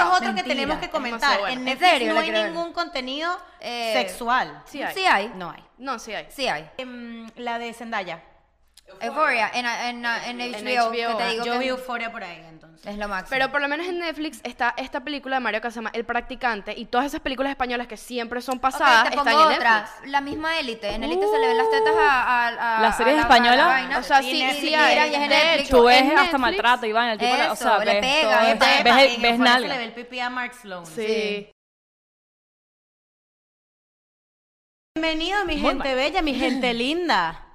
Eso es otro que tenemos que comentar. bueno. En ¿En Netflix serio? no hay ver. ningún contenido Eh, sexual. Sí hay. Sí hay. No hay. No, sí hay. Sí hay. Em, la de Zendaya. Euphoria en, en, en, HBO, que HBO. te digo Yo que vi Euforia por ahí, entonces. es lo máximo. Pero por lo menos en Netflix está esta película de Mario que se llama El Practicante y todas esas películas españolas que siempre son pasadas te pongo están en otra. Netflix. La misma élite. En élite se le ven las tetas a, a, a- ¿Las a series la- españolas? O sea, sí, sí mira, hay. y es en De Netflix. hecho, Tú ves en hasta maltrato, Iván, el tipo, o sea, Eso, le ves pega, ves, pega. ves, En se le ve el pipí a Mark Sloan. Sí. Bienvenido, mi Muy gente mal. bella, mi gente linda,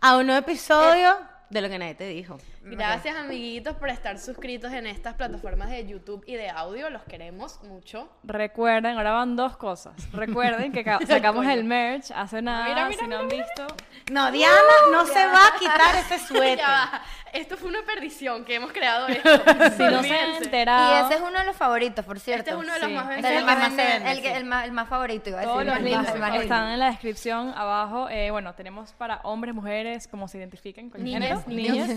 a un nuevo episodio de lo que nadie te dijo. Gracias amiguitos por estar suscritos en estas plataformas de YouTube y de audio. Los queremos mucho. Recuerden, ahora van dos cosas. Recuerden que ca- sacamos el merch hace nada, Mira, mira, si no han visto. No, Diana no se va a quitar ese suéter. Ya va. Esto fue una perdición que hemos creado esto. Si no se han enterado, Y ese es uno de los favoritos, por cierto. Este es uno de los Sí. más vendidos. es el, que más vende, el, sí. el más, el más favorito, iba a decir. todos los el links más- el están en la descripción abajo. Eh, bueno, tenemos para hombres, mujeres, como se identifiquen con el género, niños.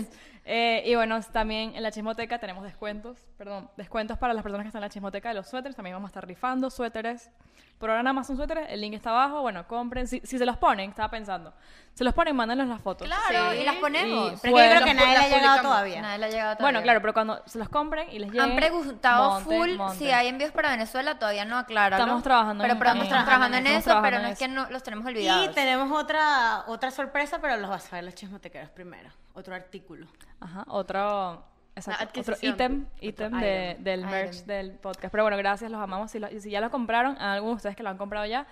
Eh, y bueno, también en la chismoteca tenemos descuentos, perdón, descuentos para las personas que están en la chismoteca de los suéteres. También vamos a estar rifando suéteres. Por ahora nada más son suéteres, el link está abajo. Bueno, compren. Si, si se los ponen, estaba pensando. Se los ponen, mándanos las fotos. Claro, Sí. y las ponemos. Y- Pero es que yo creo que nadie le ha llegado todavía. Nadie le ha llegado todavía. Bueno, claro, pero cuando se los compren y les lleguen. Han preguntado monten, full monten. si hay envíos para Venezuela, todavía no aclaro. Estamos trabajando pero, en- pero en- estamos trabajando en estamos eso, pero trabajando no en es que no los tenemos olvidados. Y tenemos otra otra sorpresa, pero los vas a ver los chismotequeros primero. Otro artículo. Ajá, otro, exacto, otro ítem, ítem de- item. del merch Item. del podcast. Pero bueno, gracias, los amamos. Si, lo- y si ya lo compraron, a algunos de ustedes que lo han comprado ya.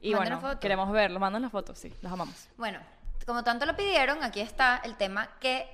Y bueno, fotos. queremos verlo. Mandan las fotos, sí, los amamos. Bueno, como tanto lo pidieron, aquí está el tema que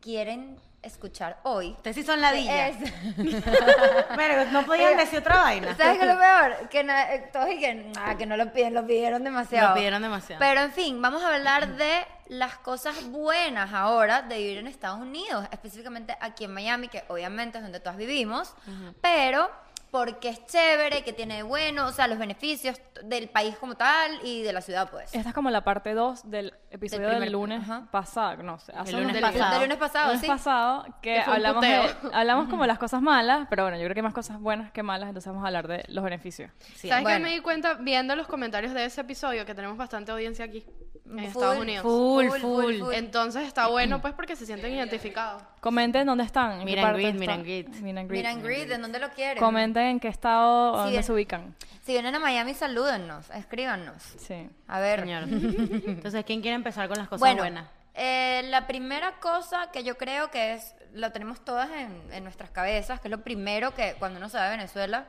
quieren escuchar hoy. Ustedes sí son ladillas. Es- Pero no podían decir otra vaina. ¿Sabes qué es lo peor? Que na- eh, todos que, ah, que no lo piden, lo pidieron demasiado. Lo pidieron demasiado. Pero en fin, vamos a hablar de las cosas buenas ahora de vivir en Estados Unidos, específicamente aquí en Miami, que obviamente es donde todas vivimos, pero porque es chévere, que tiene bueno, o sea, los beneficios del país como tal y de la ciudad, pues. Esta es como la parte 2 del episodio del, primer- lunes ajá. pasado, no sé, hace El lunes pasado. Del lunes pasado, lunes sí. pasado, que Que hablamos, de, hablamos como las cosas malas, pero bueno, yo creo que hay más cosas buenas que malas, entonces vamos a hablar de los beneficios. Sí. ¿Sabes qué bueno. me di cuenta viendo los comentarios de ese episodio que tenemos bastante audiencia aquí en Full, Estados Unidos? Full, full. Entonces está bueno pues porque se sienten identificados. Comenten dónde están. en greet. Meet and greet. Miran Grid, ¿de dónde lo quieren? Comenten en qué estado, Sí, dónde bien. se ubican. Si vienen a Miami, salúdennos, escríbanos. Sí. A ver. Señor. Entonces, ¿quién quiere empezar con las cosas bueno, buenas? eh, la primera cosa que yo creo que es, lo tenemos todas en, en nuestras cabezas, que es lo primero que cuando uno se va a Venezuela,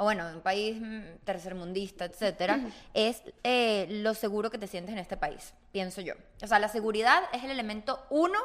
o bueno, un país mm, tercermundista, etcétera, es eh, lo seguro que te sientes en este país, pienso yo. O sea, la seguridad es el elemento uno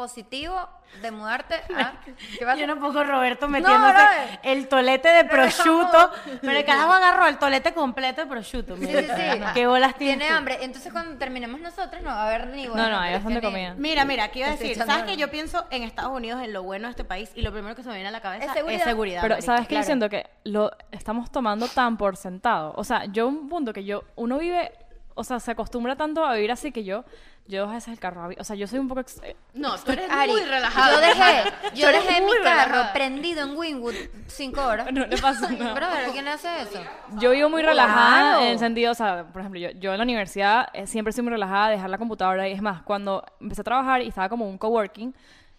positivo de mudarte a... ¿Qué pasa? Yo no pongo Roberto metiéndose el tolete de prosciutto, pero el carajo agarró el tolete completo de prosciutto. Sí, mira. sí, sí. ¿Qué bolas tienes Tiene tú? hambre. Entonces, cuando terminemos nosotros, no va a haber ni No, no, hay bastante comida. Mira, mira, aquí iba a decir, ¿sabes que yo pienso en Estados Unidos, en lo bueno de este país, y lo primero que se me viene a la cabeza Es es seguridad. Pero sabes que yo claro. siento que lo estamos tomando tan por sentado. O sea, yo un punto que yo, uno vive, o sea, se acostumbra tanto a vivir así que yo, yo a veces el carro, o sea, yo soy un poco, ex- eh, No, tú eres Ari, muy relajado. Yo dejé, yo dejé mi carro relajada. prendido en Wynwood cinco horas. no le pasa nada. Brother, ¿a quién hace eso? Yo vivo muy relajada Claro. en el sentido, o sea, por ejemplo, yo, yo en la universidad eh, siempre soy muy relajada, dejar la computadora y es más, cuando empecé a trabajar y estaba como un coworking,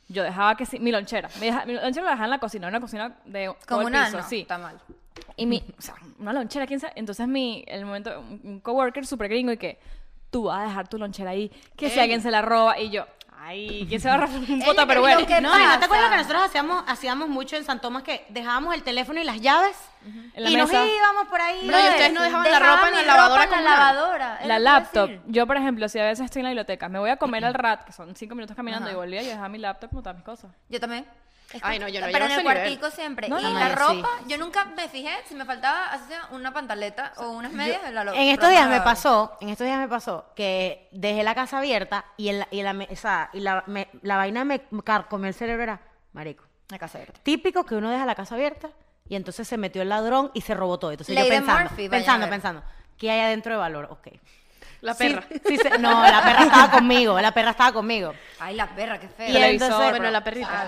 yo dejaba que sí, mi lonchera, mi, deja- mi lonchera la dejaba en la cocina, una cocina de Comunal, piso, no, sí. está mal. Y mi, o sea, una lonchera, ¿quién sabe? Entonces mi, el momento, un, un coworker súper gringo y que tú vas a dejar tu lonchera ahí, que si alguien se la roba y yo, ay, ¿quién se va a robar un puta? Pero bueno. que- No, ¿y no te acuerdas que nosotros hacíamos, hacíamos mucho en San Tomás que dejábamos el teléfono y las llaves? En la y nos íbamos por ahí. Bro, y ustedes no dejaban la ropa en la lavadora en la lavadora. La laptop. decir. Yo, por ejemplo, si a veces estoy en la biblioteca, me voy a comer al rat, que son cinco minutos caminando, Ajá. y volvía y dejaba mi laptop como todas mis cosas. Yo también. Es Ay, no, yo no Pero en el nivel. cuartico siempre. No, y no, la no, ropa, sí. yo nunca me fijé si me faltaba así sea, una pantaleta o unas medias. la lo- En estos días me la- pasó, en estos días me pasó que dejé la casa abierta y, en la, y, la, o sea, y la, me- la vaina me comió el cerebro era, marico. La casa abierta. Típico que uno deja la casa abierta y entonces se metió el ladrón y se robó todo. Entonces yo pensando, Murphy, pensando, pensando, ¿qué hay adentro de valor? Ok. La perra. sí se- no, la perra estaba conmigo, la perra estaba conmigo. Ay, la perra, qué fea. Y entonces, Bueno, la perrita.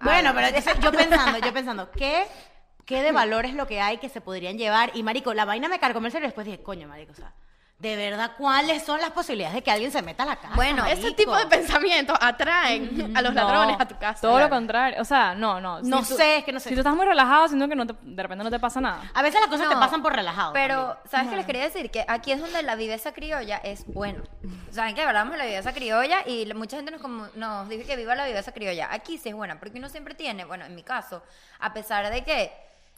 Bueno, pero entonces yo pensando, yo pensando, ¿qué qué de valores lo que hay que se podrían llevar. Y marico, la vaina me cargó el cerebro y después dije, coño, marico, o sea, de verdad, ¿cuáles son las posibilidades de que alguien se meta a la casa? Bueno, Ese tipo de pensamientos atraen a los No, ladrones a tu casa. Todo lo contrario. O sea, no, no. No tú- sé, es que no sé. Si tú estás muy relajado, siento que no te- de repente no te pasa nada. A veces las cosas te No, pasan por relajado. Pero, también. ¿sabes qué les quería decir? Que aquí es donde la viveza criolla es bueno. ¿Saben que hablamos de la viveza criolla? Y mucha gente nos, como- nos dice que viva la viveza criolla. Aquí sí es buena, porque uno siempre tiene, bueno, en mi caso, a pesar de que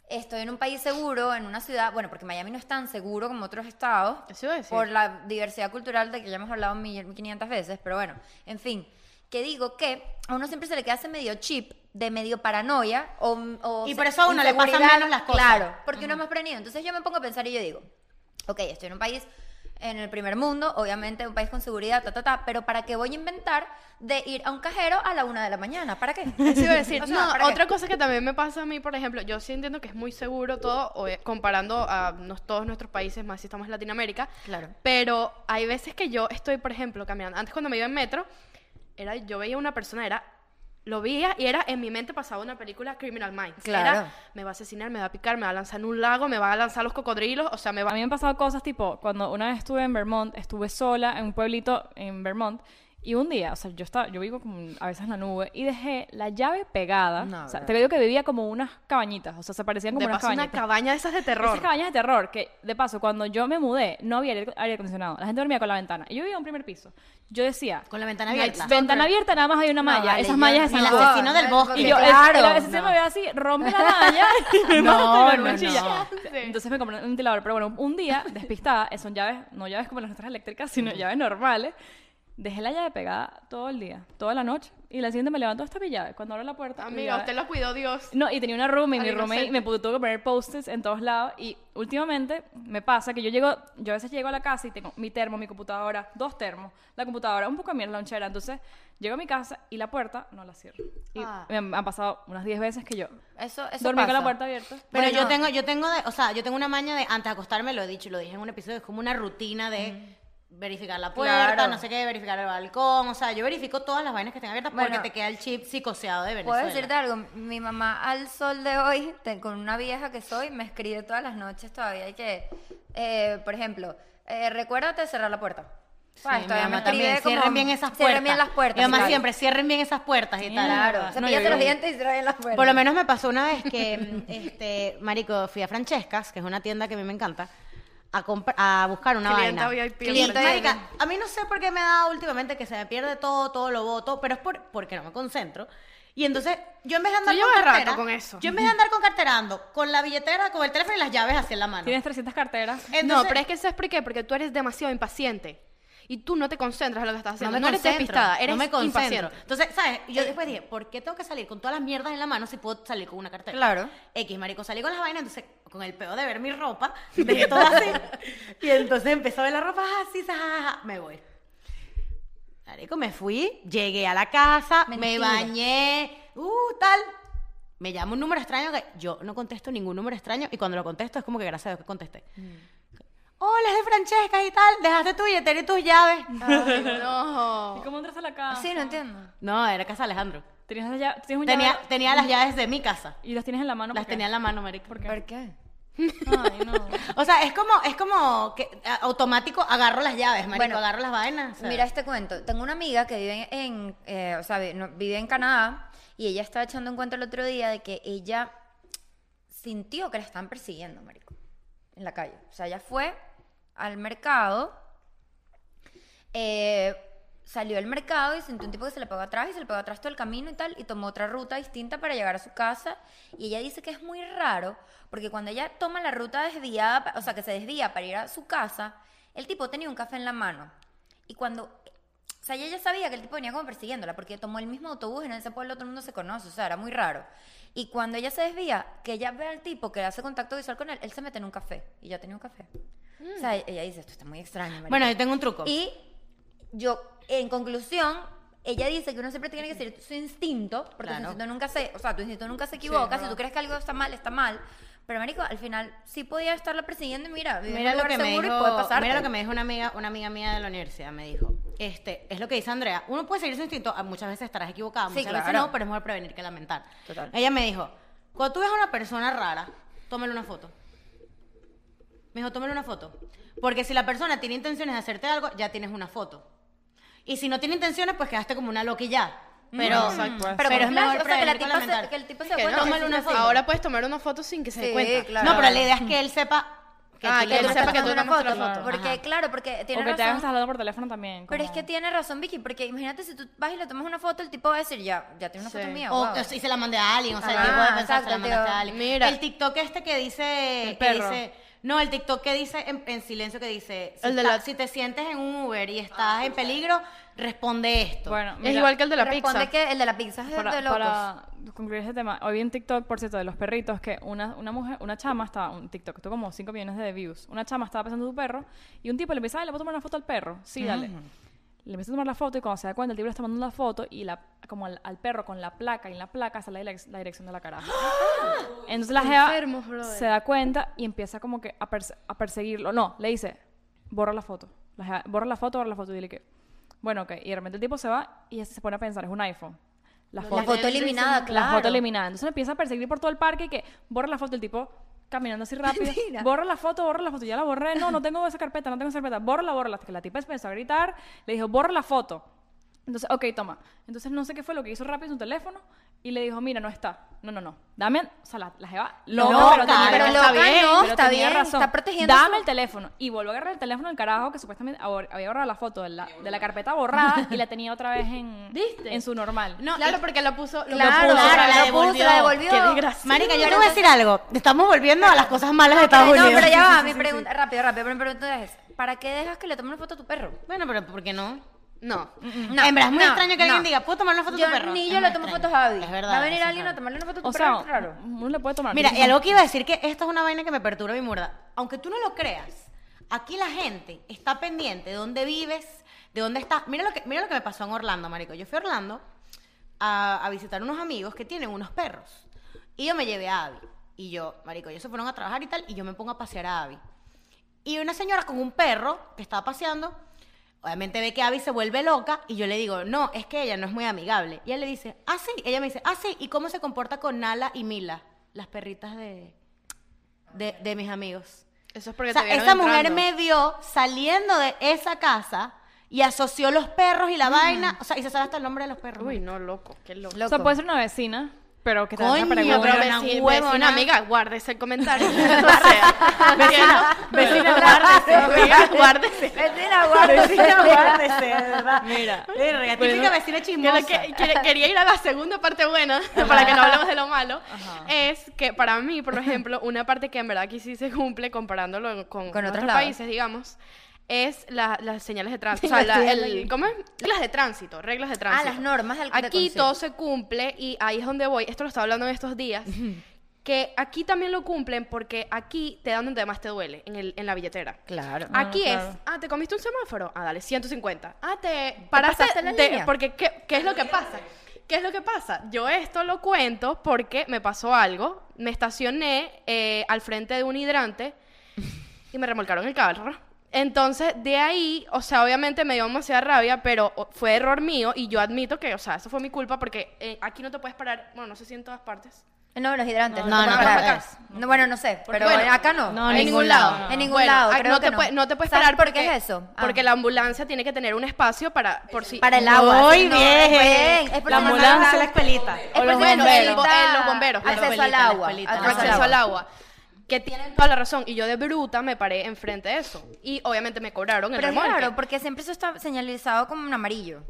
estoy en un país seguro, en una ciudad, bueno, porque Miami no es tan seguro como otros estados, Eso decir. por la diversidad cultural de que ya hemos hablado mil- 1500 veces, pero bueno, en fin, que digo que a uno siempre se le queda ese medio chip de medio paranoia o, o Y por eso a uno le pasan menos las cosas. Claro, porque uno es más prevenido. Entonces yo me pongo a pensar y yo digo, ok, estoy en un país en el primer mundo, obviamente un país con seguridad, ta, ta, ta, pero ¿para qué voy a inventar de ir a un cajero a la una de la mañana? ¿Para qué? Eso iba a decir. O sea, no, ¿para qué? otra cosa que también me pasa a mí, por ejemplo, yo sí entiendo que es muy seguro todo, eh, comparando a nos- todos nuestros países, más si estamos en Latinoamérica. Claro. Pero hay veces que yo estoy, por ejemplo, caminando. Antes cuando me iba en metro, era, yo veía una persona, era lo veía y era en mi mente pasaba una película Criminal Minds. Claro. Era, me va a asesinar, me va a picar, me va a lanzar en un lago, me va a lanzar los cocodrilos, o sea, me va A mí me han pasado cosas tipo, cuando una vez estuve en Vermont, estuve sola en un pueblito en Vermont, y un día, o sea, yo estaba, yo vivo como a veces en la nube, y dejé la llave pegada. No, o sea, te digo que vivía como unas cabañitas, o sea, se parecían como de unas paso una cabañitas. cabaña de esas de terror. Esas cabañas de terror, que de paso, cuando yo me mudé, no había aire, aire acondicionado. La gente dormía con la ventana. Y yo vivía en un primer piso. Yo decía, Con la ventana abierta. ventana abierta, nada más hay una malla. vale, Esas yo- mallas el están no, todas. asesino del bosque. Y yo, el- claro. el, asesino me ve así, rompe la malla y me No, no, no. Entonces me compré un ventilador. Pero bueno, un día, despistada, son llaves, no llaves como las nuestras eléctricas, sino llaves normales. Dejé la llave pegada todo el día, toda la noche. Y la siguiente me levanto esta mi llave. Cuando abro la puerta. mi Amiga, llave- usted lo cuidó Dios. no, y tenía una roommate, mi inocente. me pudo, tuvo que poner post-its en todos lados. Y últimamente me pasa que yo llego, yo a veces llego a la casa y tengo mi termo, mi computadora, dos termos, la computadora, un poco de mierda, la lonchera. Entonces llego a mi casa y la puerta no la cierro. Y Ah. me han, pasado unas 10 veces que yo Eso, eso dormí con pasa. la puerta abierta. Pero Bueno. yo tengo, yo tengo de, o sea, yo tengo una maña de antes de acostarme, lo he dicho, y lo dije en un episodio, es como una rutina de verificar la puerta, Claro. no sé qué, verificar el balcón, o sea, yo verifico todas las vainas que estén abiertas porque te queda el chip psicoseado de Puedo Venezuela. decirte algo, mi mamá al sol de hoy, te- con una vieja que soy, me escribe todas las noches todavía y que, eh, por ejemplo, eh, recuérdate cerrar la puerta. Sí, cierren bien esas puertas. Cierren bien las puertas. Mi mamá claro. siempre, cierren bien esas puertas y tal. Claro, No, cepíllate yo- los dientes y cierra bien las puertas. Por lo menos me pasó una vez que, este, marico, fui a Francescas, que es una tienda que a mí me encanta, a, a buscar una Clienta vaina. VIP. Clienta VIP. a mí no sé por qué me dado últimamente que se me pierde todo, todo lo voto, pero es por, porque no me concentro. Y entonces, yo en vez de andar Tú con llevas rato cartera, con eso. yo en vez de andar con carterando, con la billetera, con el teléfono y las llaves así en la mano. Tienes 300 carteras. Entonces- no, pero es que ¿sabes por qué? Porque tú eres demasiado impaciente. Y tú no te concentras en lo que estás no haciendo. me No, eres despistada, eres no me concentro. impaciente. Entonces, ¿sabes? Yo después dije, ¿por qué tengo que salir con todas las mierdas en la mano si puedo salir con una cartera? Claro. X, marico, salí con las vainas, entonces, con el peo de ver mi ropa, dejé todo así. y entonces empezó a ver la ropa así, ja, me voy. Marico, me fui, llegué a la casa, me bañé, uh, tal. Me llama un número extraño que yo no contesto ningún número extraño y cuando lo contesto es como que gracias a Dios que contesté. Hola, es de Francesca y tal, dejaste tu billetera y tus llaves. Ay, no. ¿Y cómo entras a la casa? Sí, no entiendo. No, era casa de Alejandro. Tenías, la llave- tienes un Tenía, llave- tenía las llaves de mi casa. y las tienes en la mano. Las tenía en la mano, marico. ¿Por qué? ¿Por qué? Ay, no. O sea, es como, es como que a- automático agarro las llaves, marico, Bueno, agarro las vainas. o sea. Mira este cuento. Tengo una amiga que vive en, eh, o sea, vive en Canadá y ella estaba echando un cuento el otro día de que ella sintió que la estaban persiguiendo, marico, en la calle. O sea, ella fue al mercado, eh, salió del mercado y sintió un tipo que se le pegó atrás y se le pegó atrás todo el camino y tal y tomó otra ruta distinta para llegar a su casa y ella dice que es muy raro porque cuando ella toma la ruta desviada, o sea, que se desvía para ir a su casa, el tipo tenía un café en la mano y cuando o sea, ella ya sabía que el tipo venía como persiguiéndola porque tomó el mismo autobús y en ese pueblo todo el mundo se conoce, o sea, era muy raro. Y cuando ella se desvía, que ella ve al tipo que hace contacto visual con él, él se mete en un café y ya tenía un café. O sea, ella dice, esto está muy extraño. marica". Bueno, yo tengo un truco. Y yo, en conclusión, ella dice que uno siempre tiene que seguir su instinto, porque Claro. tu instinto nunca se, o sea, tu instinto nunca se equivoca. si verdad. tú crees que algo está mal, está mal. Pero marico, al final sí podía estarla persiguiendo mira, Mira lo que me dijo, y puede pasar. mira lo que me dijo una amiga, una amiga mía de la universidad, me dijo, este, es lo que dice Andrea, uno puede seguir su instinto, ah, muchas veces estarás equivocada, Sí, muchas veces claro. no, pero es mejor prevenir que lamentar. Total. Ella me dijo, Cuando tú ves a una persona rara, tómale una foto. Me dijo, tómale una foto. Porque si la persona tiene intenciones de hacerte algo, ya tienes una foto. Y si no tiene intenciones, pues quedaste como una loca y ya. Pero, Exacto. pero, Pero es mejor o sea, que, la prevenir con tipa se- lamentar. que el tipo se Que dé no, cuenta que una te foto. Ahora puedes tomar una foto sin que se dé Sí, cuenta. claro. No, pero la idea es que él sepa que Ah, tú que él tomaste sepa que foto. tú una foto. foto. Porque, Ajá. claro, porque tiene O que te razón. hagas hablando por teléfono también. Pero es que tiene razón Vicky, porque imagínate si tú vas y le tomas una foto, el tipo va a decir, ya, ya tiene una Sí. foto mía. O wow. si se la mandé a alguien, o sea, el tipo de pensar, exacto, se la mandaste a alguien. Mira. El TikTok este que dice... El que perro. dice- no, el TikTok que dice en, en silencio que dice, si, El de está- la- si te sientes en un Uber y estás en peligro, responde esto. Bueno, Es igual que el de la Responde pizza. que el de la pizza es de para, locos. para concluir ese tema, hoy vi en TikTok, por cierto, de los perritos, que una, una mujer, una chama estaba, un TikTok, tuvo como 5 millones de views. Una chama estaba pasando su perro y un tipo le empieza, "Ay, ¿le puedo tomar una foto al perro? Sí, dale. Le empieza a tomar la foto y cuando se da cuenta, el tipo le está mandando la foto y la, como al, al perro con la placa y en la placa sale la, direc- la dirección de la caraja. Entonces la jeva Enfermos, brother. se da cuenta y empieza como que a, perse- a perseguirlo. No, le dice, borra la foto. La jeva, borra la foto, borra la foto y dile que... Bueno, ok. Y de repente el tipo se va y ella se pone a pensar, es un iPhone. La La foto, foto eliminada, claro. la foto eliminada. Entonces empieza a perseguir por todo el parque y que borra la foto el tipo caminando así rápido. Mentira. borra la foto, borra la foto. Ya la borré. No, no tengo esa carpeta, no tengo esa carpeta. Bórrala, bórrala. Hasta que la tipa empezó a gritar. Le dijo, borra la foto. Entonces, ok, toma. Entonces no sé qué fue lo que hizo rápido en su teléfono y le dijo, mira, no está. No, no, no. Dame, o sea, la, la jeva loca, Loca, pero tenía, pero está bien, no, pero está tenía bien, razón. está protegiendo Dame su- el teléfono. Y volvió a agarrar el teléfono del carajo que supuestamente había borrado la foto de la, de la carpeta borrada y la tenía otra vez en, ¿Viste? en su normal. No, Claro, y- porque la puso. lo Claro, puso. claro, la la puso, devolvió. la devolvió. Qué desgracia. Marica, yo te voy a decir algo. Estamos volviendo a las cosas malas de Estados no, Unidos. pero ya va, Sí, mi sí, sí, pregunta, rápido, rápido, pero mi pregunta es, ¿para qué dejas que le tome una foto a tu perro? Bueno, pero ¿por qué no? No. No, en verdad es muy no, extraño que alguien no. diga, ¿puedo tomar una foto a Yo tu perro? ni Es yo muy le tomo extraño. fotos a Abby. Es verdad. Va a venir es alguien a tomarle una foto a tu O perro, sea, es raro. uno le puede tomar. Mira, y algo que iba a decir que esto es una vaina que me perturba mi murda. Aunque tú no lo creas, aquí la gente está pendiente de dónde vives, de dónde estás. Mira lo que, mira lo que me pasó en Orlando, marico. Yo fui a Orlando a, a visitar unos amigos que tienen unos perros. Y yo me llevé a Abby. Y yo, marico, ellos se fueron a trabajar y tal, y yo me pongo a pasear a Abby. Y una señora con un perro que estaba paseando, obviamente ve que Abby se vuelve loca y yo le digo, no, es que ella no es muy amigable. Y ella le dice, ah, sí. Ella me dice, ah, sí. ¿Y cómo se comporta con Nala y Mila, las perritas de, de, de mis amigos? Eso es porque O sea, te esa mujer me vio saliendo de esa casa y asoció los perros y la vaina. O sea, y se sabe hasta el nombre de los perros. Uy, no, loco. Qué loco. O sea, puede ser una vecina, pero que te Coño, Pero una vecina, vecina, amiga, guárdese el comentario. vecina, Vecina, guárdese, amiga, guárdese. Vecina, guarda. Vecina, guárdese, de verdad. Mira. Verga, típica Bueno, vecina chismosa. que- que- quería ir a la segunda parte buena, para que no hablemos de lo malo, es que para mí, por ejemplo, una parte que en verdad aquí sí se cumple comparándolo con, Con otros otros países, digamos, es la- las señales de tránsito. O sea, la- el- ¿cómo es? Reglas de tránsito, reglas de tránsito. Ah, las normas del- de Aquí todo se cumple y ahí es donde voy. Esto lo estaba hablando en estos días. Que aquí también lo cumplen porque aquí te dan donde más te duele, en, el, en la billetera. Claro. Aquí claro. es, ah, ¿te comiste un semáforo? Ah, dale, 150. Ah, te paraste pasaste la línea? porque ¿qué, ¿qué es lo que pasa? ¿Qué es lo que pasa? Yo esto lo cuento porque me pasó algo. Me estacioné eh, al frente de un hidrante y me remolcaron el carro. Entonces, de ahí, o sea, obviamente me dio demasiada rabia, pero fue error mío y yo admito que, o sea, eso fue mi culpa porque eh, aquí no te puedes parar, bueno, no sé si en todas partes. No, los hidrantes. No, no, pueden no, bueno, no sé, pero bueno, acá no. no, en ningún lado. En ningún Bueno, lado, creo no que te no. puede- no te puedes ¿Sabes parar por porque, qué es eso? Ah. Porque la ambulancia tiene que tener un espacio para por si Para el agua. Muy bien. bien. Es por La ambulancia, la escuelita. Es O por los bomberos. necesitas El bo- eh, los bomberos, Acceso al agua. acceso al agua. Que tienen toda la razón. Y yo de bruta me paré enfrente de eso. Y obviamente me cobraron el Pero remolque. raro, porque siempre eso está señalizado como un amarillo.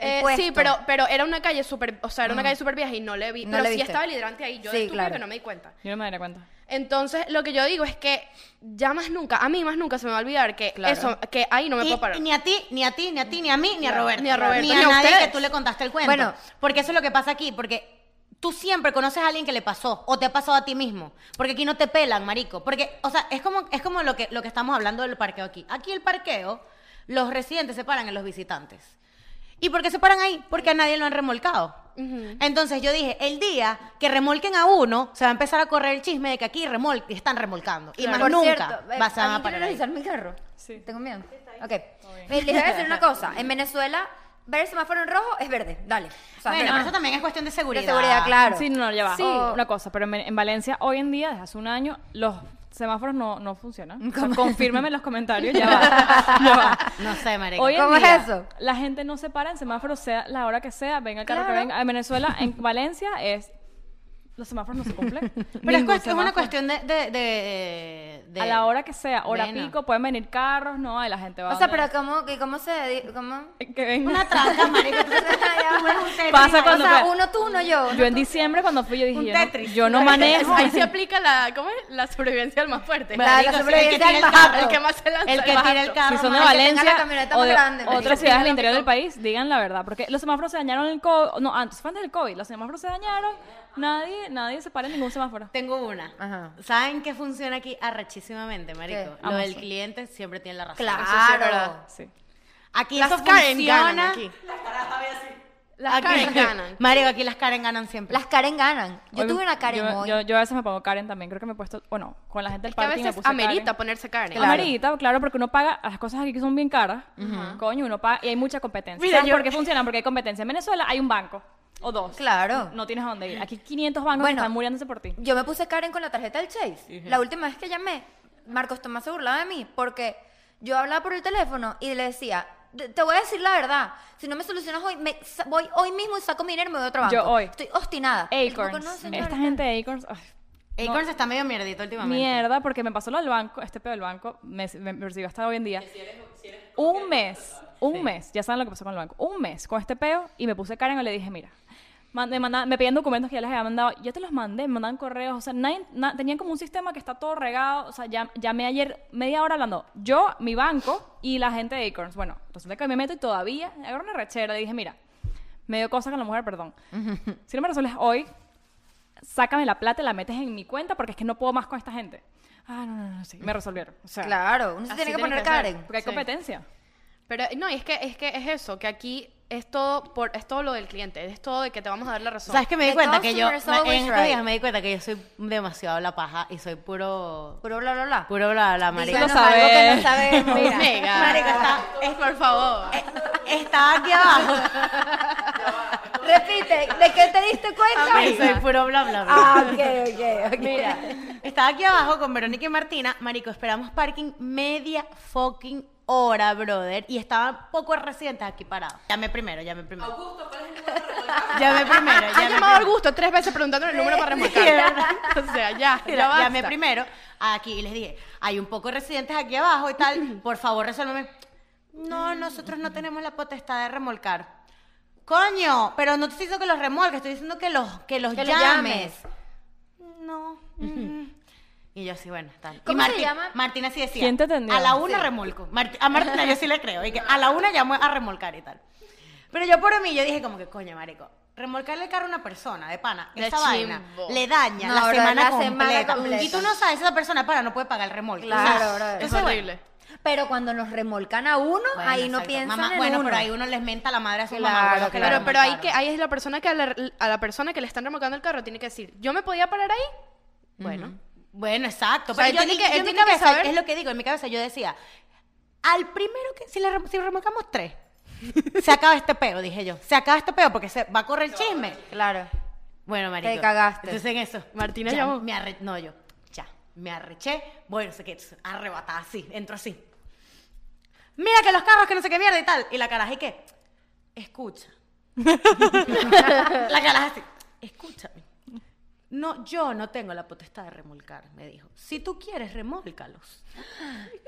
Eh, sí, pero, pero era una calle súper, o sea, era una calle súper vieja y no le vi. No pero le sí viste. estaba el hidrante ahí. Yo Sí, de estúpida claro. que no me di cuenta. Yo no me daría cuenta. Entonces, lo que yo digo es que ya más nunca, a mí más nunca se me va a olvidar que Claro. eso, que ahí no me Y- puedo parar. y ni a ti, ni a ti, ni a ti, ni a mí, ni a Claro. Roberto. Ni a Roberto, Ni ni a a nadie ustedes. que tú le contaste el cuento. Bueno. Porque eso es lo que pasa aquí. Porque tú siempre conoces a alguien que le pasó o te ha pasado a ti mismo. Porque aquí no te pelan, marico. Porque, o sea, es como, es como lo, que, lo que estamos hablando del parqueo aquí. Aquí el parqueo, los residentes se paran en los visitantes. ¿Y por qué se paran ahí? Porque a nadie lo han remolcado. Entonces yo dije, el día que remolquen a uno, se va a empezar a correr el chisme de que aquí remol están remolcando. Y más Por nunca cierto, eh, va- se van a ¿alguien quiere parar revisar mi carro? Sí. Tengo miedo. Ok. Eh, Les voy a decir una cosa. En Venezuela ver el semáforo en rojo, es verde, dale. O sea, Bueno, pero eso también es cuestión de de seguridad. seguridad, claro. Sí, no, no, ya va. Sí. Una cosa, pero en, en Valencia hoy en día, desde hace un año, los semáforos no, no funcionan. O sea, confírmeme en los comentarios, ya va. ya va. No sé, marico. Hoy en ¿Cómo es eso? la gente no se para en semáforos, sea la hora que sea, venga el carro Claro. que venga. En Venezuela, en Valencia, es los semáforos no se cumplen. Pero es, cuest- es una cuestión de, de, de- de- A la hora que sea, hora Bueno. pico, pueden venir carros, no, y la gente va. O sea, pero ¿cómo, cómo se cómo? Que venga. Una tranca, marico. Tú Pasa cuando- o sea, uno tú, uno yo. Yo en diciembre cuando fui yo dije, Un yo no, Tetris. yo no manejo. Ahí se aplica la, ¿cómo es? La sobrevivencia del más fuerte. La- Marico, sobrevivencia del el más. El que más se lanza El que tira el carro. Si son de Valencia o de otras ciudades del interior del país, digan la verdad. Porque los semáforos se dañaron en el COVID. No, antes, fue antes del COVID. Los semáforos se dañaron. Nadie, nadie se para en ningún semáforo. Tengo una. Ajá. ¿Saben qué funciona aquí arrechísimamente, marico? ¿Qué? Lo del cliente siempre tiene la razón. Claro. Eso sí es verdad. Sí. Aquí Las eso Karen funciona. ganan aquí. Las Aquí- Karen ganan. Marico, aquí las Karen ganan siempre. Las Karen ganan. Yo Hoy tuve una Karen yo, hoy. Yo, yo a veces me pongo Karen también. Creo que me he puesto, bueno, con la gente del Es que a parking me veces puse amerita Karen. ponerse Karen. Claro. Amerita, claro, porque uno paga, las cosas aquí que son bien caras, coño, uno paga y hay mucha competencia. Mira, ¿Sabes yo- por qué funciona? Porque hay competencia. En Venezuela hay un banco o dos. Claro. No tienes a dónde ir. Aquí 500 bancos Bueno. que están muriéndose por ti. Yo me puse Karen con la tarjeta del Chase. La última vez que llamé, Marcos Tomás se burlaba de mí porque yo hablaba por el teléfono y le decía, "Te- voy a decir la verdad, si no me solucionas hoy, me voy hoy mismo y saco mi dinero y me voy a otro banco. Yo hoy. Estoy obstinada. Acorns. Esta gente de Acorns, ay, Acorns está medio mierdito últimamente. Mierda, porque me pasó lo del banco, este pedo del banco, me, me, me persiguió hasta hoy en día. un mes, un mes, ya saben lo que pasó con el banco, un mes con este peo y me puse Karen y le dije, mira, me, mandaban- me pedían documentos que ya les había mandado, yo te los mandé, me mandaban correos, o sea, nadie- na- tenían como un sistema que está todo regado, o sea, ya, llamé ayer media hora hablando, yo, mi banco y la gente de Acorns. Bueno, resulta que me meto y todavía, agarro una rechera y dije, mira, me dio cosa con la mujer, perdón. si no me resuelves hoy, sácame la plata y la metes en mi cuenta porque es que no puedo más con esta gente. Ah, no, no, no, sí, me resolvieron. O sea, Claro, uno se tiene que poner. Karen. porque hay Sí. competencia. Pero no, y es que es que es eso, que aquí es todo por es todo lo del cliente, es todo de que te vamos a dar la razón. ¿Sabes que me di The cuenta que yo, en estos right. días me di cuenta que yo soy demasiado la paja y soy puro, Puro bla, bla, bla. puro bla, bla, marico. Díganos lo algo que no sabemos. Mira, Mega. marico, está, Es por favor. está aquí abajo. Repite, ¿de qué te diste cuenta? Soy puro bla, bla, bla. Ah, ok, ok, ok. Mira, estaba aquí abajo con Verónica y Martina. Marico, esperamos parking media fucking hora, brother. Y estaban pocos residentes aquí parados. Llamé primero, llamé primero. Augusto, ¿cuál es el número para Llamé primero, Ha llamé llamado a primero. Augusto tres veces preguntando el número para remolcar. o sea, ya, Mira, ya basta. llamé primero aquí y les dije, hay un poco de residentes aquí abajo y tal, por favor resuélveme. No, nosotros no tenemos la potestad de remolcar. Coño, pero no te estoy diciendo que los remolques, estoy diciendo que los, que los Que los llames. llames. No. mm. Y yo así, bueno, tal. ¿Cómo y se Marti- llama? Martina sí decía. ¿Quién te atendió? A la una Sí. remolco. Marti- a Martina yo sí le creo. Y que a la una llamó a remolcar y tal. Pero yo por mí, yo dije como que, coño, marico, remolcarle el carro a una persona de pana, De esa vaina, le daña No, la, bro, semana, la completa. semana completa. Y tú no sabes esa persona de pana no puede pagar el remolque. Claro, O sea, bro. Es bueno, horrible. Pero cuando nos remolcan a uno, bueno, ahí no piensan Mamá- en Bueno, uno. pero ahí uno les menta a la madre a su Claro, mamá. bueno, claro. Pero, pero ahí que ahí es la persona que a la, a la persona que le están remolcando el carro tiene que decir, yo me podía parar ahí. Bueno, Bueno, exacto. O sea, pero él yo, tiene que- yo él en mi cabeza, saber- es lo que digo, en mi cabeza yo decía, al primero que, si, le, si remolcamos tres, se acaba este peo, dije yo. Se acaba este peo porque se va a correr el chisme. Claro. Bueno, marico. Te cagaste. Entonces en eso. Martina ya, llamó. Me arre... No, yo. Ya. Me arreché. Bueno, no sé qué. Arrebatada así. Entro así. Mira que los carros que no sé qué mierda y tal. Y la caraja y qué. Escucha. la caraja así. Escúchame. No, yo no tengo la potestad de remolcar, me dijo. Si tú quieres, remólcalos.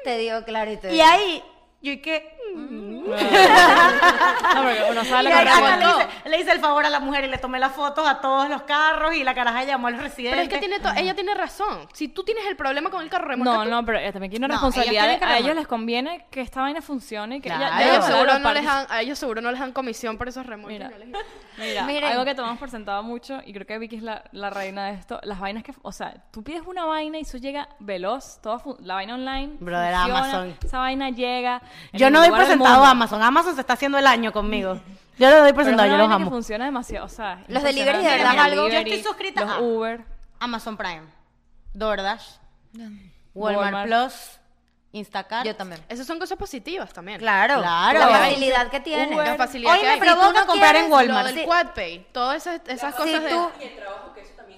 Te digo claro y te Y digo. ahí, yo y que. No, porque uno sabe Y lo que ahí hasta le, hice, le hice el favor a la mujer y le tomé las fotos a todos los carros y la caraja llamó a los residentes. pero es que tiene to- ella tiene razón. Si tú tienes el problema con el carro, remolca No, tú. no, pero también una No, responsabilidad. a ellos les conviene que esta vaina funcione que A ellos, lo seguro no les dan, a ellos seguro no les dan comisión por esos remolques. Mira, les- mira, Miren. algo que tomamos por sentado mucho, y creo que Vicky es la, la reina de esto, las vainas que, o sea, tú pides una vaina y eso llega veloz, todo la vaina online, Brother, funciona, Amazon. esa vaina llega. Yo no doy lugar por del sentado mundo. a Amazon. Amazon se está haciendo el año conmigo. Yo lo doy por Pero es sentado, una yo los amo. funciona demasiado, o sea, Los delivery de verdad es algo- Yo estoy suscrita los a- Uber. Amazon Prime, DoorDash, Walmart, Walmart. Plus Instacart. Yo también. Esas son cosas positivas también. Claro, Claro. la facilidad que tiene. La Uber. facilidad Hoy que me hay. provoca Si tú no comprar en quieres, Lo Walmart. del Sí. QuadPay, todas esas, esas cosas si de...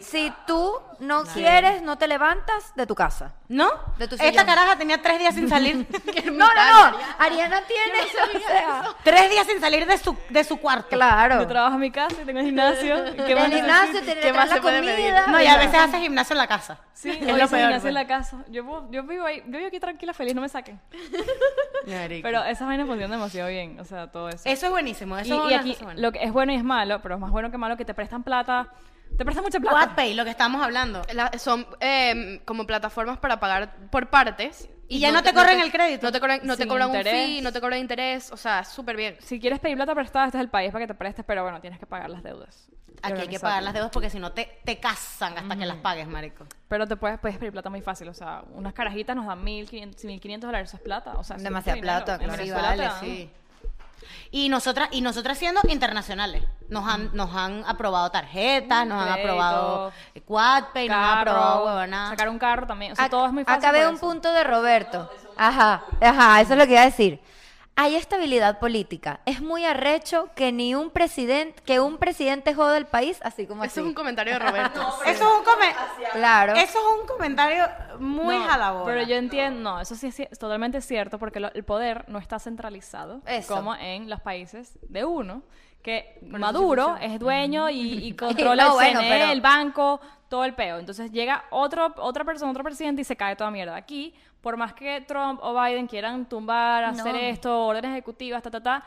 si tú no quieres, no te levantas de tu casa. ¿No? De tu Esta sillón. caraja tenía tres días sin salir. No, no, no. Ariana tiene. o sea, tres días sin salir de su, de su cuarto. claro. Yo trabajo en mi casa y tengo el gimnasio. ¿Qué El gimnasio tiene ¿Qué más la comida. No, y a veces hace gimnasio en la casa. Sí, es lo peor. gimnasio pues. en la casa. Yo, vivo- yo vivo ahí, yo vivo aquí tranquila, feliz, no me saquen. Pero esas vainas funcionan demasiado bien, o sea, todo eso. Eso es buenísimo. y, Eso es y una aquí lo que es bueno y es malo, pero es más bueno que malo que te prestan plata, te prestan mucha plata. Quadpay, lo que estamos hablando. La- son eh, como plataformas para pagar por partes. Y ya no te corren el crédito. No te, corren- no te Sin cobran un interés. fee, no te cobran interés. O sea, súper bien. Si quieres pedir plata prestada, este es el país para que te prestes, pero bueno, tienes que pagar las deudas. Aquí hay que pagar las deudas porque si no te, te casan hasta que las pagues, marico. Pero te puedes, puedes pedir plata muy fácil, o sea, unas carajitas nos dan 1.500 1.500 dólares, eso es plata, o sea, es Demasiada dinero. plata, En claro. Sí, Venezuela te vale, dan- sí. Y nosotras, y nosotras siendo internacionales. Nos han, nos han aprobado tarjetas, nos han aprobado Quadpay, nos han aprobado huevonadas. sacar un carro también, o sea, Ac- todo es muy fácil. Acá veo por un eso. punto de Roberto. Ajá, ajá, eso es lo que iba a decir. Hay estabilidad política. Es muy arrecho que ni un presidente, que un presidente joda el país así como Eso así. es un comentario de Roberto. Eso es un come- Claro. Eso es un comentario muy No, jalabón. Pero yo entiendo, no, eso sí es, es totalmente cierto porque lo- el poder no está centralizado Eso. como en los países de uno, que Maduro es dueño y, y controla No, el bueno, CNE, pero- el banco, todo el peo. Entonces llega otro, otra persona, otro presidente y se cae toda mierda. Aquí, por más que Trump o Biden quieran tumbar, hacer No. esto, órdenes ejecutivas, ta, ta, ta,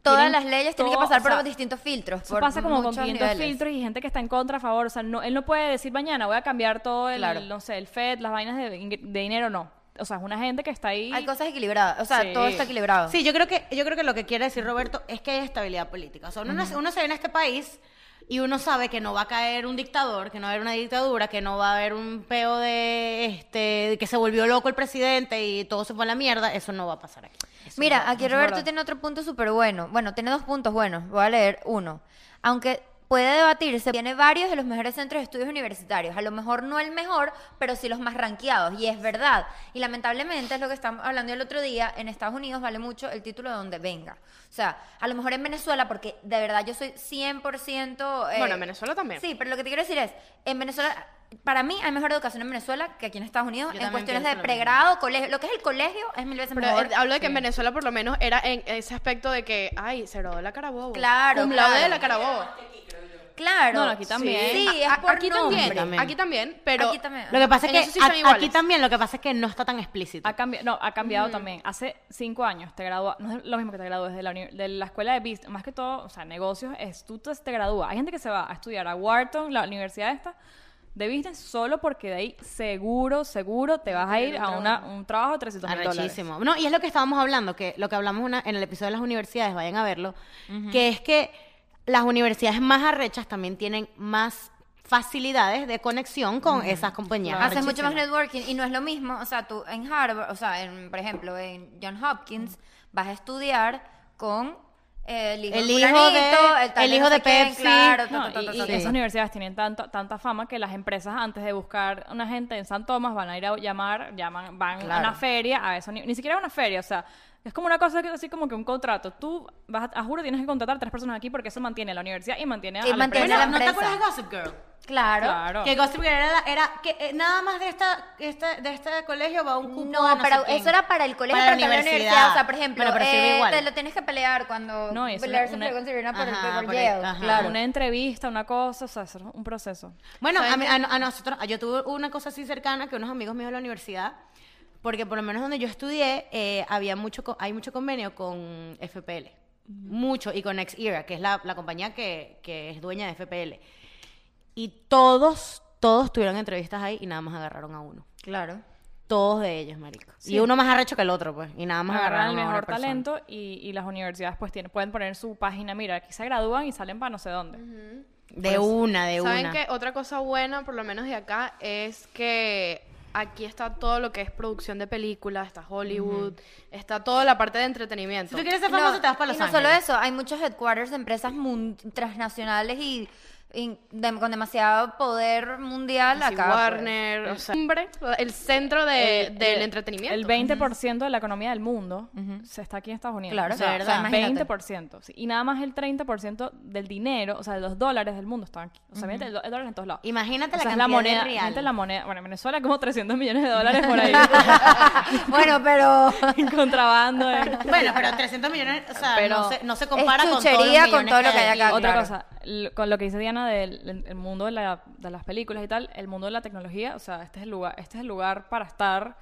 Todas las leyes tienen que pasar o por sea, distintos filtros. Eso por pasa como con muchos 500 niveles. filtros y gente que está en contra a favor. O sea, no, él no puede decir mañana voy a cambiar todo el, Claro. no sé, el FED, las vainas de dinero, no. O sea, es una gente que está ahí. Hay cosas equilibradas. O sea, Sí. todo está equilibrado. Sí, yo creo que yo creo que lo que quiere decir Roberto es que hay estabilidad política. O sea, uno, no- uno se viene a este país y uno sabe que no va a caer un dictador, que no va a haber una dictadura, que no va a haber un peo de este de que se volvió loco el presidente y todo se fue a la mierda. Eso no va a pasar aquí. Eso Mira, no- aquí Roberto tiene otro punto súper bueno. Bueno, tiene dos puntos buenos. Voy a leer uno. Aunque puede debatirse, tiene varios de los mejores centros de estudios universitarios. A lo mejor no el mejor, pero sí los más rankeados. Y es verdad. Y lamentablemente es lo que estamos hablando el otro día. En Estados Unidos vale mucho el título de donde venga. O sea, a lo mejor en Venezuela, porque de verdad yo soy 100%... eh, Bueno, en Venezuela también. Sí, pero lo que te quiero decir es, en Venezuela, para mí hay mejor educación en Venezuela que aquí en Estados Unidos Yo en cuestiones de pregrado, colegio. Lo que es el colegio es mil veces Pero mejor. eh, hablo de que en Venezuela por lo menos era en ese aspecto de que, ay, se de la Carabobo. Claro, laude claro. de la Carabobo. Claro. No, aquí también. Sí, A- es por aquí nombre. también, También. aquí también, pero Aquí también. Lo que pasa es que a- aquí también lo que pasa es que no está tan explícito. Ha cambiado, no, ha cambiado también. Hace cinco años te gradúas, no es lo mismo que te gradúes de la, de la escuela de business, más que todo, o sea, negocios, es tú te, te gradúas. Hay gente que se va a estudiar a Wharton, la universidad esta, de business, solo porque de ahí seguro, seguro te vas a ir a una, un trabajo de 300 mil dólares. No, y es lo que estábamos hablando, que lo que hablamos una- en el episodio de las universidades, vayan a verlo, que es que las universidades más arrechas también tienen más facilidades de conexión con esas compañías. Haces mucho más networking y no es lo mismo, o sea, tú en Harvard, o sea, en, por ejemplo, en John Hopkins vas a estudiar con el hijo, El de hijo fulanito, de- tal el de hijo no sé de quién, Pepsi. claro, ta, No, ta, ta, y, esas universidades tienen tanto, tanta fama que las empresas antes de buscar una gente en San Tomás van a ir a llamar, llaman, van a una feria, a esa uni- ni siquiera una feria, o sea, es como una cosa que así como que un contrato. Tú vas a, a juro tienes que contratar tres personas aquí porque eso mantiene a la universidad y mantiene a Y la mantiene empresa. la Bueno, ¿no te acuerdas de Gossip Girl? Claro. Claro. Que Gossip Girl era, era que eh, nada más de esta, este, de este colegio va un cupo No, no pero sé quién. eso era para el colegio, Para para, la la universidad. O sea, por ejemplo, Bueno, pero eh, igual. te lo tienes que pelear cuando No, eso Blair es se una- con Serena por, Ajá, por por el- Yale. ajá. Claro. Una entrevista, una cosa, o sea, eso es un proceso. Bueno, ¿Saben a, a a nosotros, yo tuve una cosa así cercana que unos amigos míos de la universidad, porque por lo menos donde yo estudié, eh, había mucho, hay mucho convenio con FPL. Mucho, y con NextEra, que es la, la compañía que, que es dueña de FPL. Y todos, todos tuvieron entrevistas ahí y nada más agarraron a uno. Claro. Todos de ellos, marico. Sí. Y uno más arrecho que el otro, pues. Y nada más Agarran agarraron el mejor talento y, y las universidades pues tienen, pueden poner su página, mira, aquí se gradúan y salen para no sé dónde. De una, de ¿Saben una. que otra cosa buena, por lo menos de acá, es que aquí está todo lo que es producción de películas, está Hollywood, está toda la parte de entretenimiento. Si tú quieres ser famoso, No, te vas para y Los no Ángeles. solo eso, hay muchos headquarters de empresas transnacionales y de- con demasiado poder mundial Así, acá. pues. Warner, o sea, hombre, el centro de- El- del el- entretenimiento. El 20% de la economía del mundo se está aquí en Estados Unidos. Claro, o sea, verdad, imagínate. 20%. sí. Y nada más el 30% del dinero, o sea, de los dólares del mundo están aquí. O sea, obviamente el, do- el dólar en todos lados. Imagínate O la sea, es cantidad la moneda, de real. imagínate la moneda, bueno, en Venezuela como 300 millones de dólares por ahí bueno, pero en contrabando. en- Bueno, pero 300 millones, o sea, Pero no, se, no se compara con todos los chuchería con todo lo que hay acá. Otra claro. cosa, con lo que dice Diana del el mundo de, la- de las películas y tal, el mundo de la tecnología, o sea, este es el lugar, este es el lugar para estar,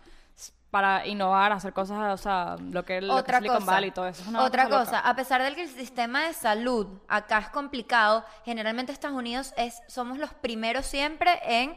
para innovar, hacer cosas, o sea, lo que, lo que Otra es Silicon Valley y todo eso. es una otra cosa a pesar de que el sistema de salud acá es complicado, generalmente Estados Unidos es, somos los primeros siempre en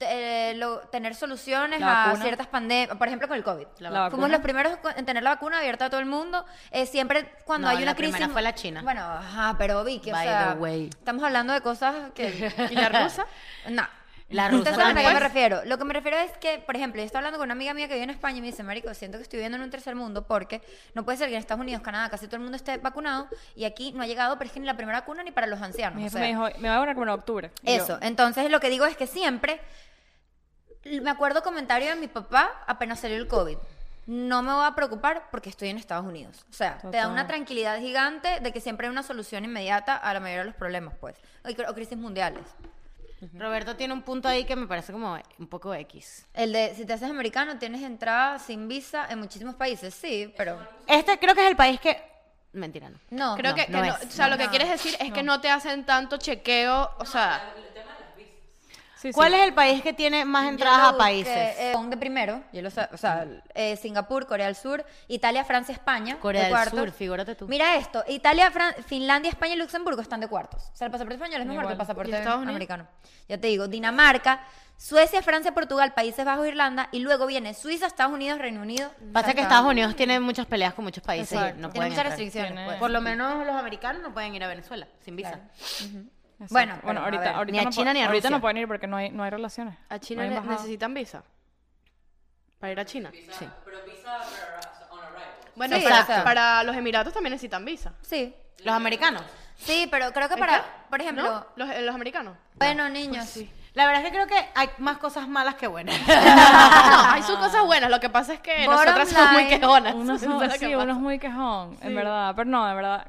eh, lo- tener soluciones La a vacuna. ciertas pandemias, por ejemplo con el COVID. La Fuimos los primeros en tener la vacuna abierta a todo el mundo. Eh, siempre cuando No, hay una la primera crisis. fue la China. Bueno, ajá, pero Vicky, o By sea, the way. estamos hablando de cosas que. ¿Y la rusa? No. La Ustedes rusa saben a qué me refiero. Lo que me refiero es que, por ejemplo, yo estaba hablando con una amiga mía que vive en España y me dice, Marico, siento que estoy viviendo en un tercer mundo porque no puede ser que en Estados Unidos, Canadá, casi todo el mundo esté vacunado y aquí no ha llegado, pero es que ni la primera vacuna ni para los ancianos. Mi o jefe sea, me dijo, me va a vacunar como en octubre. Y yo, eso. Entonces, lo que digo es que siempre. Me acuerdo comentario de mi papá apenas salió el COVID. No me voy a preocupar porque estoy en Estados Unidos. O sea, te da Total. una tranquilidad gigante de que siempre hay una solución inmediata a la mayoría de los problemas, pues. O, o crisis mundiales. Roberto tiene un punto ahí que me parece como un poco X. El de si te haces americano tienes entrada sin visa en muchísimos países, sí, pero Este creo que es el país que... Mentira, no. no. Creo no. que, que no o sea, no, lo que no. quieres decir es que no te hacen tanto chequeo, o sea, sí, sí. ¿Cuál es el país que tiene más entradas a países? eh, de primero, yo lo sé, o sea, eh, Singapur, Corea del Sur, Italia, Francia, España. Corea de del cuartos. Sur, figúrate tú. Mira esto, Italia, Fran- Finlandia, España y Luxemburgo están de cuartos. O sea, el pasaporte español es mejor que el pasaporte americano. Ya te digo, Dinamarca, Suecia, Francia, Portugal, Países Bajos, Irlanda y luego viene Suiza, Estados Unidos, Reino Unido. Pasa que Estados Unidos tiene muchas peleas con muchos países Exacto. no Tiene pueden muchas entrar. restricciones. Tiene- pues. Por lo menos los americanos no pueden ir a Venezuela sin visa. Claro. Exacto. Bueno, pero, bueno a ahorita, ver, ahorita ni a no China ni a ahorita Rusia. no pueden ir porque no hay, no hay relaciones. a China No necesitan visa. Para ir a China. Sí. Bueno, Sí, para, o sea. para los Emiratos también necesitan visa. Sí, Los americanos. sí, pero creo que ¿Es para, por ejemplo, ¿No? Los, eh, los americanos. bueno, niños, sí. La verdad es que creo que hay más cosas malas que buenas. No, hay sus cosas buenas. Lo que pasa es que Bottom nosotras somos muy quejonas. Uno, son- sí, uno es muy quejón, en verdad. Pero no, de verdad,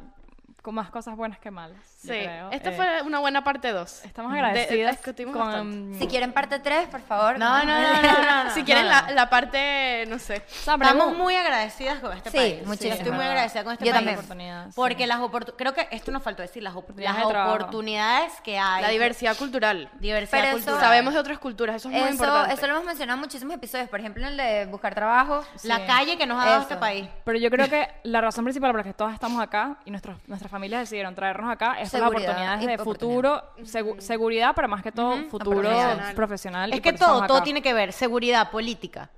con más cosas buenas que malas. Sí, esta Eh, fue una buena parte 2. Estamos agradecidas discutimos con... si quieren parte 3, por favor. No, no, no, no, no, no. si quieren no, la, no. la parte, no sé. Estamos muy agradecidas con este Sí, país. muchísimo. Yo estoy muy agradecida con este Yo país. también. Oportunidades, Porque sí. las oportunidades, creo que esto nos faltó decir, las, op- Oportunidades las de oportunidades que hay. La diversidad cultural. Diversidad Pero eso- cultural. Sabemos de otras culturas, eso es muy Eso, importante. eso lo hemos mencionado en muchísimos episodios, por ejemplo en el de buscar trabajo. La Sí. calle que nos ha dado Eso. este país. Pero yo creo que la razón principal por la que todas estamos acá y nuestros, nuestras familias decidieron traernos acá es por las Seguridad oportunidades de futuro, segu- seguridad, pero más que todo futuro Oportunidades. profesional. y Es que todo, todo tiene que ver. Seguridad, política,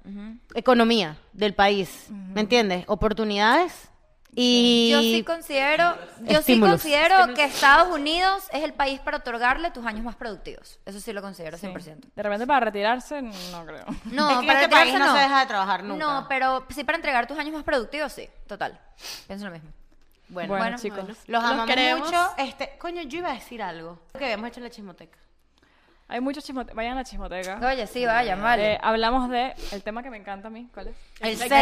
economía del país. ¿Me entiendes? Oportunidades y... Yo sí considero, yo sí Estímulos. considero que Estados Unidos es el país para otorgarle tus años más productivos. Eso sí lo considero Sí. 100%. De repente para retirarse, no creo. No, Es que en para este país retirarse no se deja de trabajar nunca. No, pero sí para entregar tus años más productivos, sí, total. Pienso lo mismo. Bueno, Bueno, bueno, chicos. bueno. los Los amamos queremos. mucho. Este, coño, yo iba a decir algo. Que habíamos hecho en la chismoteca. Hay muchos chismotecas. Vayan a la chismoteca. Oye, sí, vayan, vale. Eh, hablamos de el tema que me encanta a mí. ¿Cuál es? El sexo.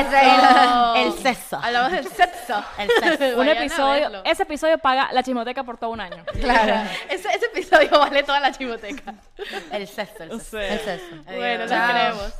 El sexo. Hablamos del sexo. El sexo. Un Vayan episodio. Ese episodio paga la chismoteca por todo un año. Claro. Ese, ese episodio vale toda la chimoteca. El sexo. El O sexo. sea. Bueno, Chao. queremos.